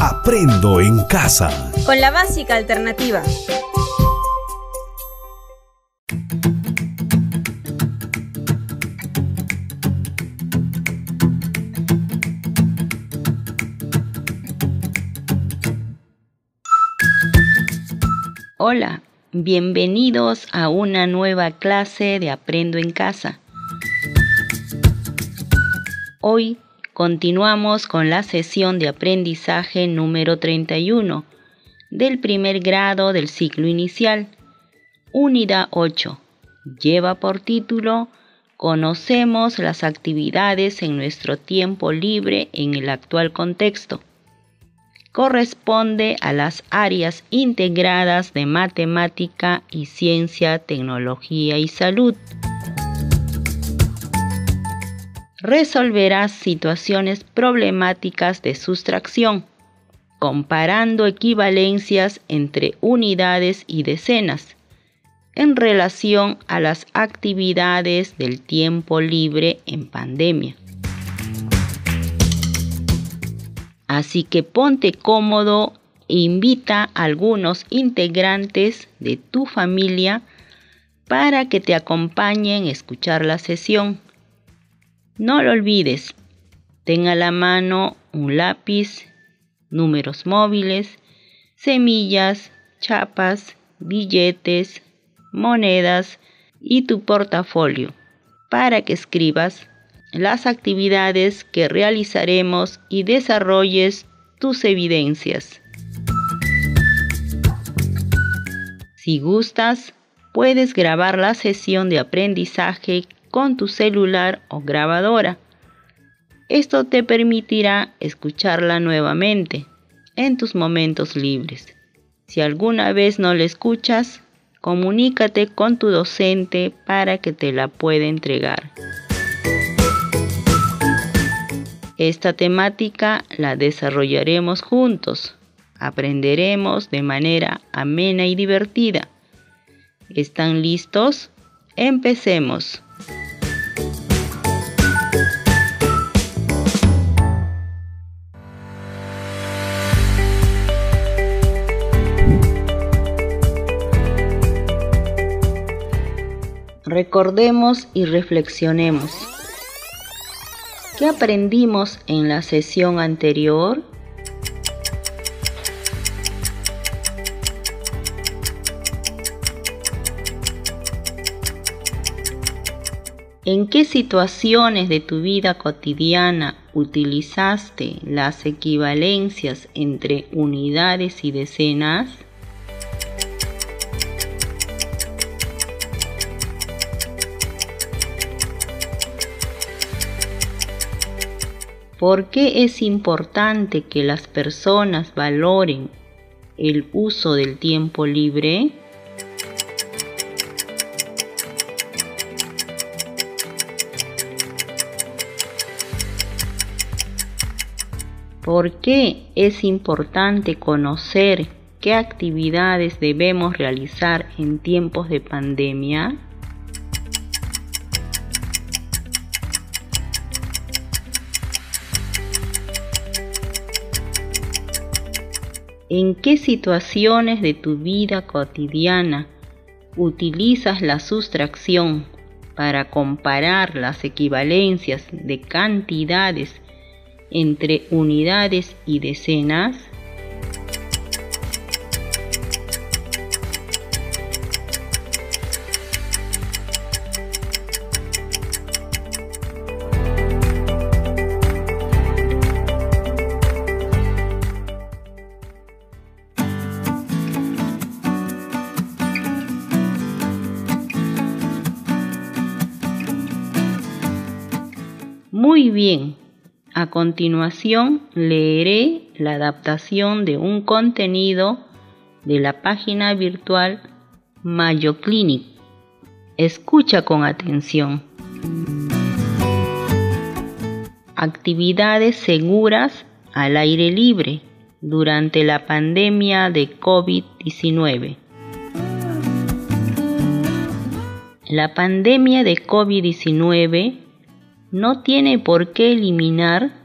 Aprendo en casa. Con la básica alternativa. Hola, bienvenidos a una nueva clase de Aprendo en casa. Hoy continuamos con la sesión de aprendizaje número 31 del primer grado del ciclo inicial, unidad 8. Lleva por título Conocemos las actividades en nuestro tiempo libre en el actual contexto corresponde a las áreas integradas de matemática y ciencia, tecnología y salud. Resolverás situaciones problemáticas de sustracción, comparando equivalencias entre unidades y decenas en relación a las actividades del tiempo libre en pandemia. Así que ponte cómodo e invita a algunos integrantes de tu familia para que te acompañen a escuchar la sesión. No lo olvides, ten a la mano un lápiz, números móviles, semillas, chapas, billetes, monedas y tu portafolio para que escribas las actividades que realizaremos y desarrolles tus evidencias. Si gustas, puedes grabar la sesión de aprendizaje con tu celular o grabadora. Esto te permitirá escucharla nuevamente en tus momentos libres. Si alguna vez no la escuchas, comunícate con tu docente para que te la pueda entregar. Esta temática la desarrollaremos juntos. Aprenderemos de manera amena y divertida. ¿Están listos? Empecemos. Recordemos y reflexionemos. ¿Qué aprendimos en la sesión anterior? ¿En qué situaciones de tu vida cotidiana utilizaste las equivalencias entre unidades y decenas? ¿Por qué es importante que las personas valoren el uso del tiempo libre? ¿Por qué es importante conocer qué actividades debemos realizar en tiempos de pandemia? ¿En qué situaciones de tu vida cotidiana utilizas la sustracción para comparar las equivalencias de cantidades entre unidades y decenas? A continuación leeré la adaptación de un contenido de la página virtual Mayo Clinic. Escucha con atención. Actividades seguras al aire libre durante la pandemia de COVID-19. La pandemia de COVID-19 no tiene por qué eliminar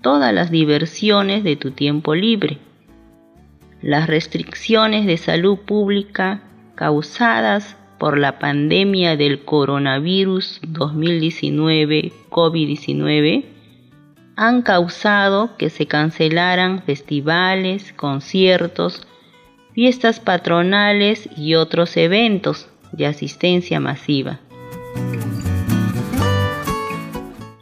todas las diversiones de tu tiempo libre. Las restricciones de salud pública causadas por la pandemia del coronavirus 2019 COVID-19 han causado que se cancelaran festivales, conciertos, fiestas patronales y otros eventos de asistencia masiva.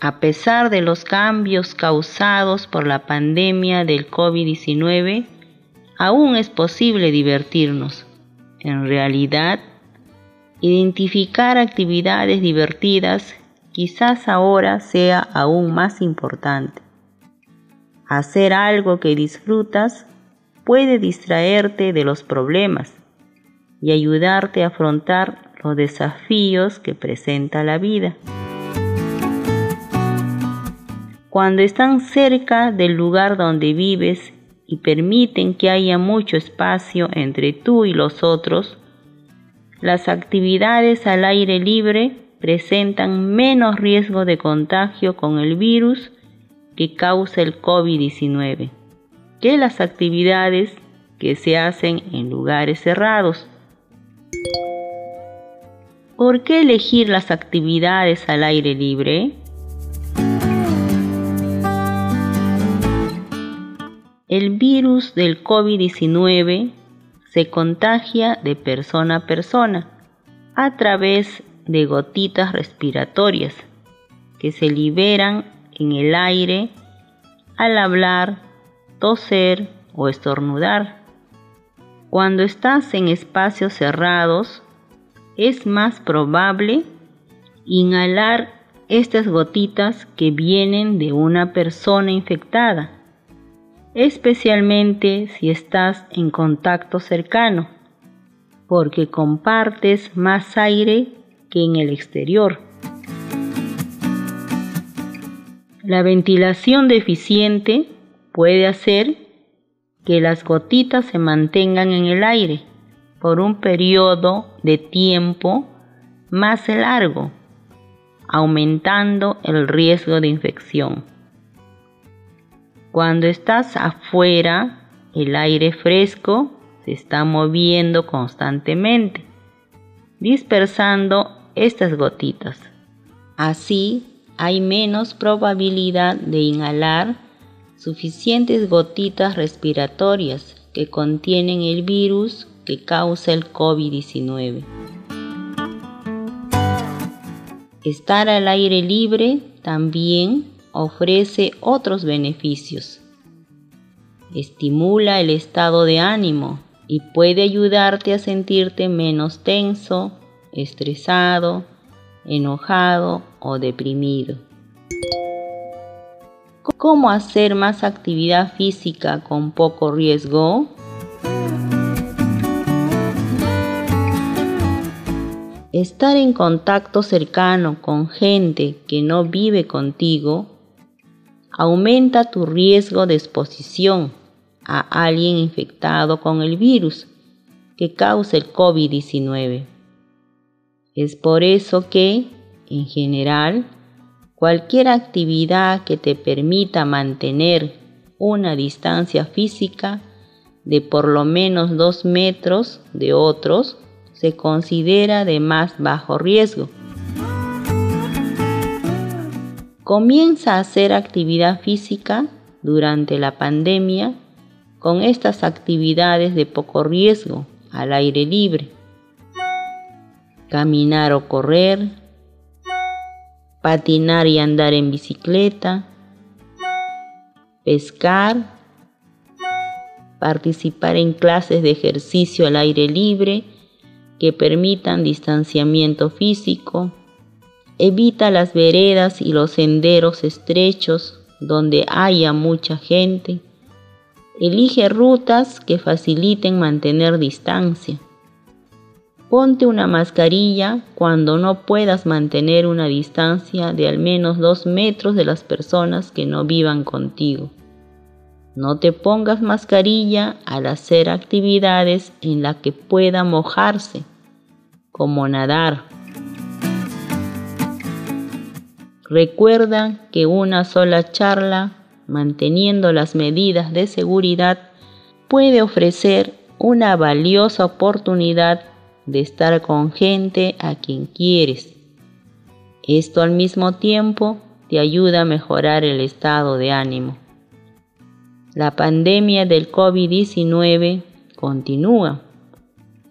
A pesar de los cambios causados por la pandemia del COVID-19, aún es posible divertirnos. En realidad, identificar actividades divertidas quizás ahora sea aún más importante. Hacer algo que disfrutas puede distraerte de los problemas y ayudarte a afrontar los desafíos que presenta la vida. Cuando están cerca del lugar donde vives y permiten que haya mucho espacio entre tú y los otros, las actividades al aire libre presentan menos riesgo de contagio con el virus que causa el COVID-19 que las actividades que se hacen en lugares cerrados. ¿Por qué elegir las actividades al aire libre? El virus del COVID-19 se contagia de persona a persona a través de gotitas respiratorias que se liberan en el aire al hablar, toser o estornudar. Cuando estás en espacios cerrados, es más probable inhalar estas gotitas que vienen de una persona infectada, especialmente si estás en contacto cercano, porque compartes más aire que en el exterior. La ventilación deficiente puede hacer que las gotitas se mantengan en el aire por un periodo de tiempo más largo, aumentando el riesgo de infección. Cuando estás afuera, el aire fresco se está moviendo constantemente, dispersando estas gotitas. Así, hay menos probabilidad de inhalar suficientes gotitas respiratorias que contienen el virus que causa el COVID-19. Estar al aire libre también ofrece otros beneficios. Estimula el estado de ánimo y puede ayudarte a sentirte menos tenso, estresado, enojado o deprimido. ¿Cómo hacer más actividad física con poco riesgo? Estar en contacto cercano con gente que no vive contigo aumenta tu riesgo de exposición a alguien infectado con el virus que causa el COVID-19. Es por eso que, en general, Cualquier actividad que te permita mantener una distancia física de por lo menos dos metros de otros se considera de más bajo riesgo. Comienza a hacer actividad física durante la pandemia con estas actividades de poco riesgo al aire libre. Caminar o correr, patinar y andar en bicicleta, pescar, participar en clases de ejercicio al aire libre que permitan distanciamiento físico, evita las veredas y los senderos estrechos donde haya mucha gente, elige rutas que faciliten mantener distancia. Ponte una mascarilla cuando no puedas mantener una distancia de al menos dos metros de las personas que no vivan contigo. No te pongas mascarilla al hacer actividades en las que pueda mojarse, como nadar. Recuerda que una sola charla manteniendo las medidas de seguridad, puede ofrecer una valiosa oportunidad de estar con gente a quien quieres. Esto al mismo tiempo te ayuda a mejorar el estado de ánimo. La pandemia del COVID-19 continúa.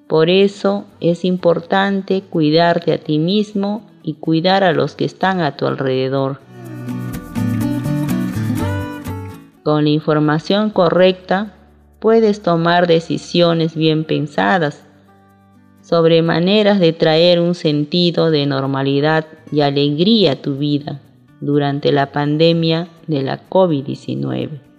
Por eso es importante cuidarte a ti mismo y cuidar a los que están a tu alrededor. Con la información correcta puedes tomar decisiones bien pensadas sobre maneras de traer un sentido de normalidad y alegría a tu vida durante la pandemia de la COVID-19.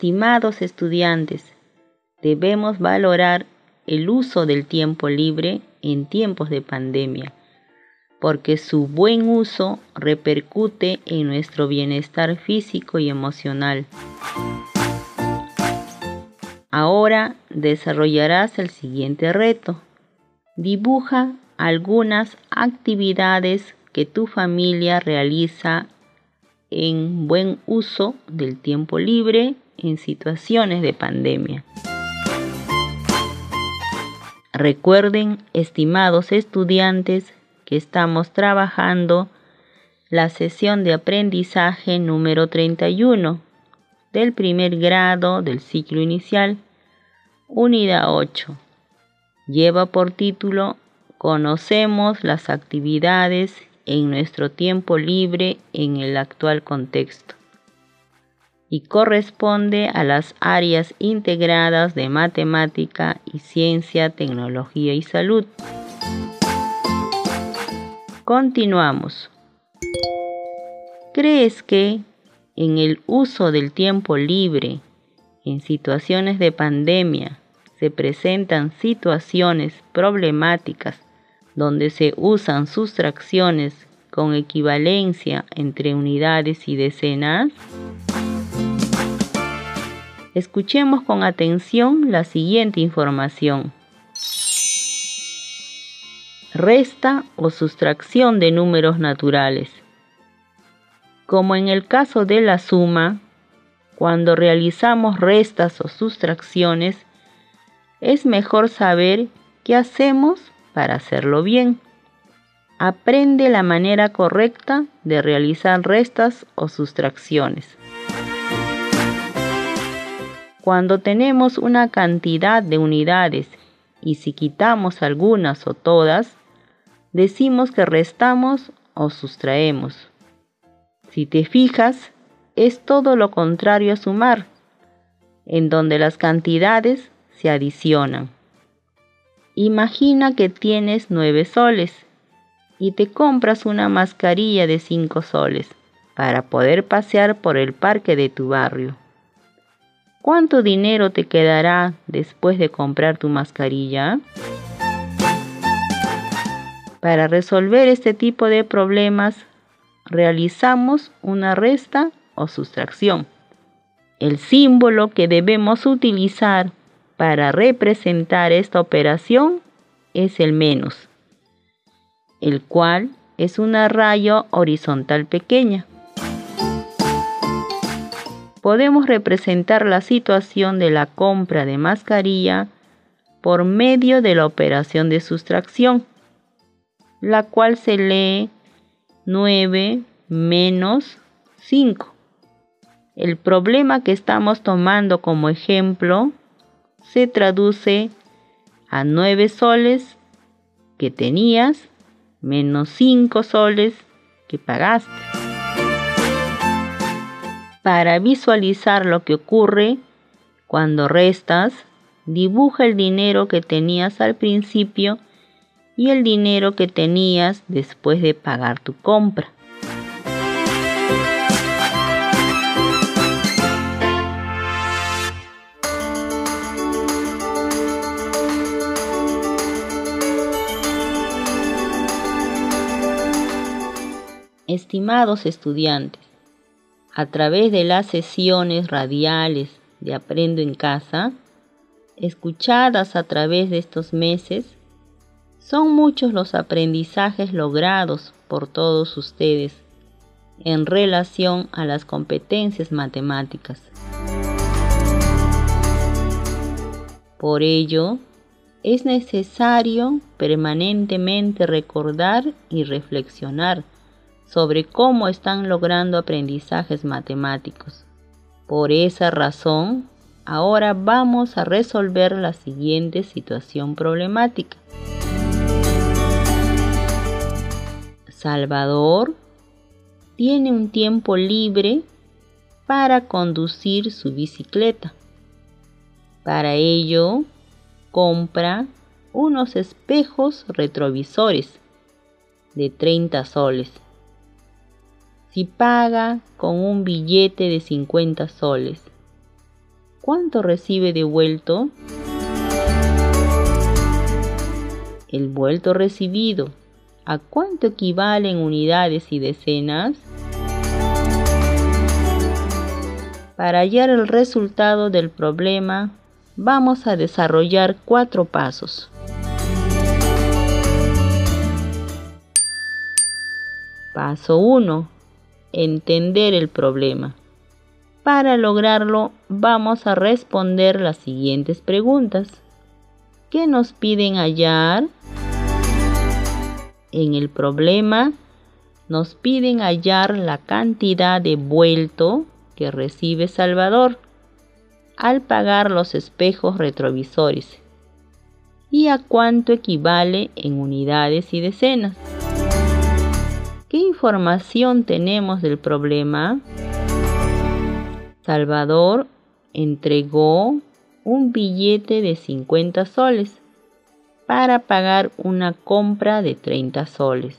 Estimados estudiantes, debemos valorar el uso del tiempo libre en tiempos de pandemia, porque su buen uso repercute en nuestro bienestar físico y emocional. Ahora desarrollarás el siguiente reto. Dibuja algunas actividades que tu familia realiza en buen uso del tiempo libre en situaciones de pandemia. Recuerden, estimados estudiantes, que estamos trabajando la sesión de aprendizaje número 31 del primer grado del ciclo inicial, unidad 8. Lleva por título Conocemos las actividades en nuestro tiempo libre en el actual contexto y corresponde a las áreas integradas de matemática y ciencia, tecnología y salud. Continuamos. ¿Crees que en el uso del tiempo libre, en situaciones de pandemia, se presentan situaciones problemáticas donde se usan sustracciones con equivalencia entre unidades y decenas? Escuchemos con atención la siguiente información. Resta o sustracción de números naturales. Como en el caso de la suma, cuando realizamos restas o sustracciones, es mejor saber qué hacemos para hacerlo bien. Aprende la manera correcta de realizar restas o sustracciones. Cuando tenemos una cantidad de unidades y si quitamos algunas o todas, decimos que restamos o sustraemos. Si te fijas, es todo lo contrario a sumar, en donde las cantidades se adicionan. Imagina que tienes 9 soles y te compras una mascarilla de 5 soles para poder pasear por el parque de tu barrio. ¿Cuánto dinero te quedará después de comprar tu mascarilla? Para resolver este tipo de problemas, realizamos una resta o sustracción. El símbolo que debemos utilizar para representar esta operación es el menos, el cual es una raya horizontal pequeña. Podemos representar la situación de la compra de mascarilla por medio de la operación de sustracción, la cual se lee 9 menos 5. El problema que estamos tomando como ejemplo se traduce a 9 soles que tenías menos 5 soles que pagaste. Para visualizar lo que ocurre cuando restas, dibuja el dinero que tenías al principio y el dinero que tenías después de pagar tu compra. Estimados estudiantes, a través de las sesiones radiales de Aprendo en Casa, escuchadas a través de estos meses, son muchos los aprendizajes logrados por todos ustedes en relación a las competencias matemáticas. Por ello, es necesario permanentemente recordar y reflexionar sobre cómo están logrando aprendizajes matemáticos. Por esa razón, ahora vamos a resolver la siguiente situación problemática. Salvador tiene un tiempo libre para conducir su bicicleta. Para ello, compra unos espejos retrovisores de 30 soles. Si paga con un billete de 50 soles, ¿cuánto recibe devuelto? El vuelto recibido, ¿a cuánto equivalen unidades y decenas? Para hallar el resultado del problema, vamos a desarrollar cuatro pasos. Paso 1. Entender el problema. Para lograrlo, vamos a responder las siguientes preguntas. ¿Qué nos piden hallar? En el problema, nos piden hallar la cantidad de vuelto que recibe Salvador al pagar los espejos retrovisores y a cuánto equivale en unidades y decenas. ¿Qué información tenemos del problema? Salvador entregó un billete de 50 soles para pagar una compra de 30 soles.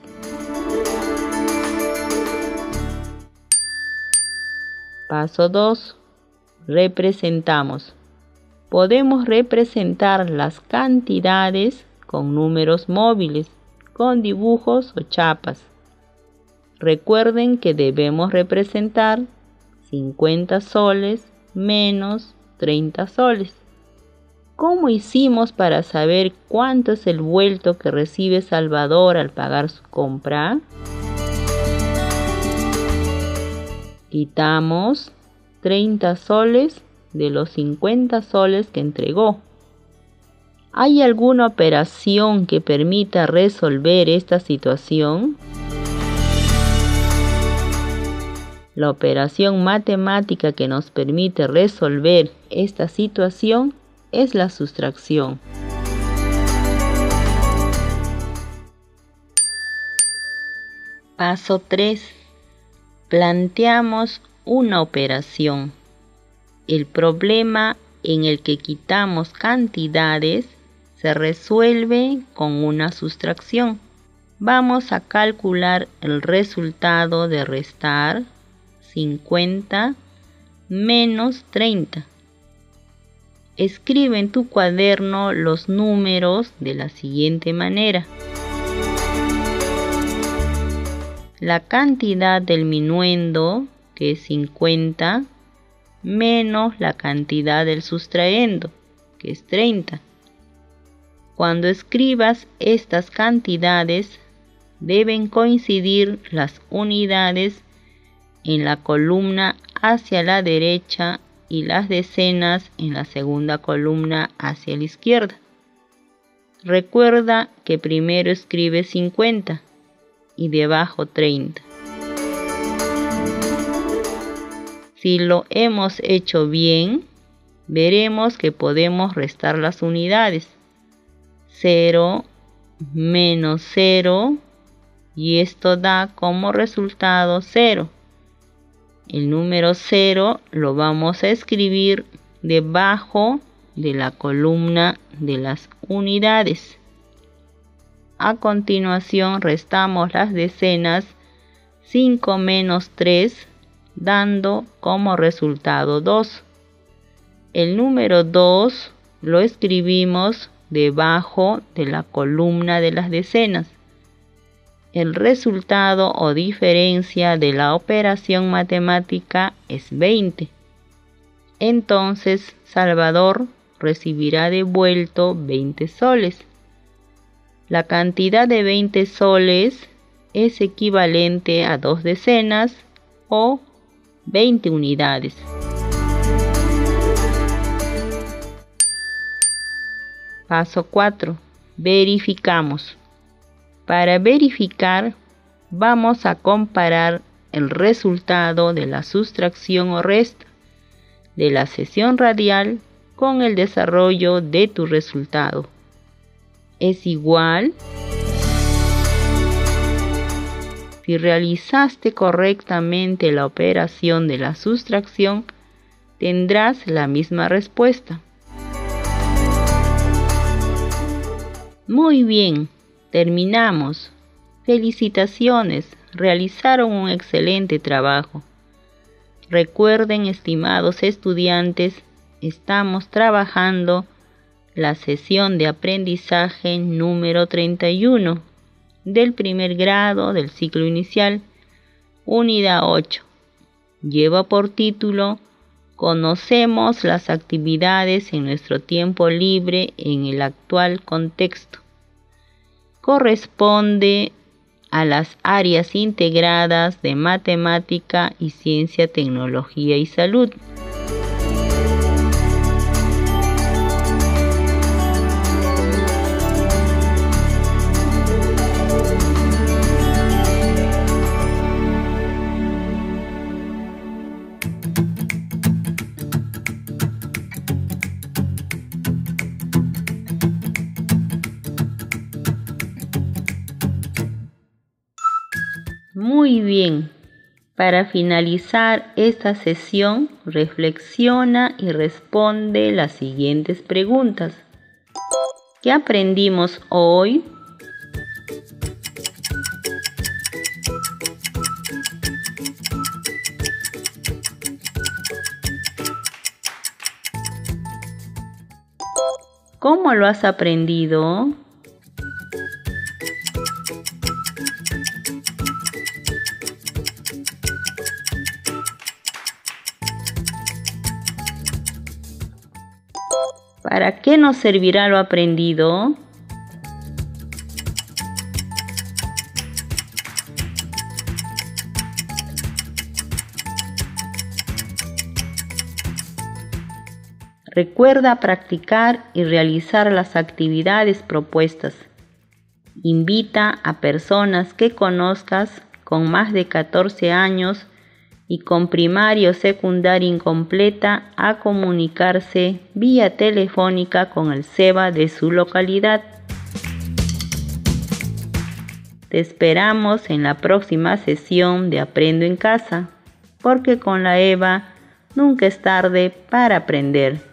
Paso 2. Representamos. Podemos representar las cantidades con números móviles, con dibujos o chapas. Recuerden que debemos representar 50 soles menos 30 soles. ¿Cómo hicimos para saber cuánto es el vuelto que recibe Salvador al pagar su compra? Quitamos 30 soles de los 50 soles que entregó. ¿Hay alguna operación que permita resolver esta situación? La operación matemática que nos permite resolver esta situación es la sustracción. Paso 3 planteamos una operación. El problema en el que quitamos cantidades se resuelve con una sustracción. Vamos a calcular el resultado de restar 50 menos 30. Escribe en tu cuaderno los números de la siguiente manera. la cantidad del minuendo, que es 50, menos la cantidad del sustraendo, que es 30. Cuando escribas estas cantidades, deben coincidir las unidades en la columna hacia la derecha y las decenas en la segunda columna hacia la izquierda. Recuerda que primero escribe 50 y debajo 30. Si lo hemos hecho bien, veremos que podemos restar las unidades. 0 menos 0 y esto da como resultado 0. El número 0 lo vamos a escribir debajo de la columna de las unidades. A continuación restamos las decenas 5 menos 3 dando como resultado 2. El número 2 lo escribimos debajo de la columna de las decenas. El resultado o diferencia de la operación matemática es 20. Entonces Salvador recibirá devuelto 20 soles. La cantidad de 20 soles es equivalente a dos decenas o 20 unidades. Paso 4. Verificamos. Para verificar, vamos a comparar el resultado de la sustracción o resta de la sesión radial con el desarrollo de tu resultado. Es igual si realizaste correctamente la operación de la sustracción, tendrás la misma respuesta. Muy bien, Terminamos. Felicitaciones, realizaron un excelente trabajo. Recuerden, estimados estudiantes, estamos trabajando la sesión de aprendizaje número 31 del primer grado del ciclo inicial, unidad 8. Lleva por título Conocemos las actividades en nuestro tiempo libre en el actual contexto corresponde a las áreas integradas de matemática y ciencia, tecnología y salud. Muy bien. Para finalizar esta sesión, reflexiona y responde las siguientes preguntas. ¿Qué aprendimos hoy? ¿Cómo lo has aprendido? Nos servirá lo aprendido? Recuerda practicar y realizar las actividades propuestas. Invita a personas que conozcas con más de 14 años y con primaria o secundaria incompleta a comunicarse vía telefónica con el SEBA de su localidad. Te esperamos en la próxima sesión de Aprendo en Casa, porque con la EVA nunca es tarde para aprender.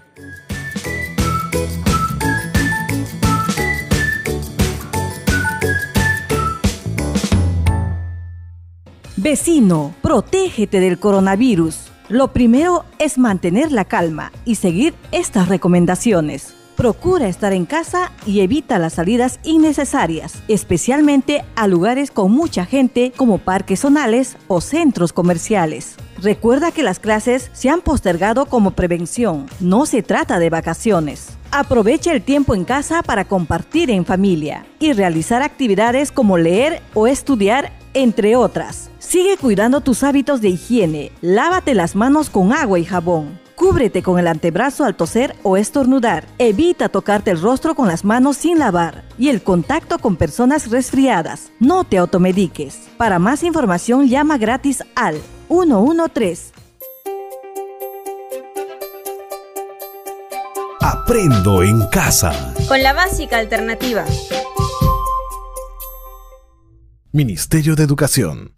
Vecino, protégete del coronavirus. Lo primero es mantener la calma y seguir estas recomendaciones. Procura estar en casa y evita las salidas innecesarias, especialmente a lugares con mucha gente como parques zonales o centros comerciales. Recuerda que las clases se han postergado como prevención, no se trata de vacaciones. Aprovecha el tiempo en casa para compartir en familia y realizar actividades como leer o estudiar, entre otras. Sigue cuidando tus hábitos de higiene. Lávate las manos con agua y jabón. Cúbrete con el antebrazo al toser o estornudar. Evita tocarte el rostro con las manos sin lavar. Y el contacto con personas resfriadas. No te automediques. Para más información llama gratis al 113. Aprendo en casa. Con la básica alternativa. Ministerio de Educación.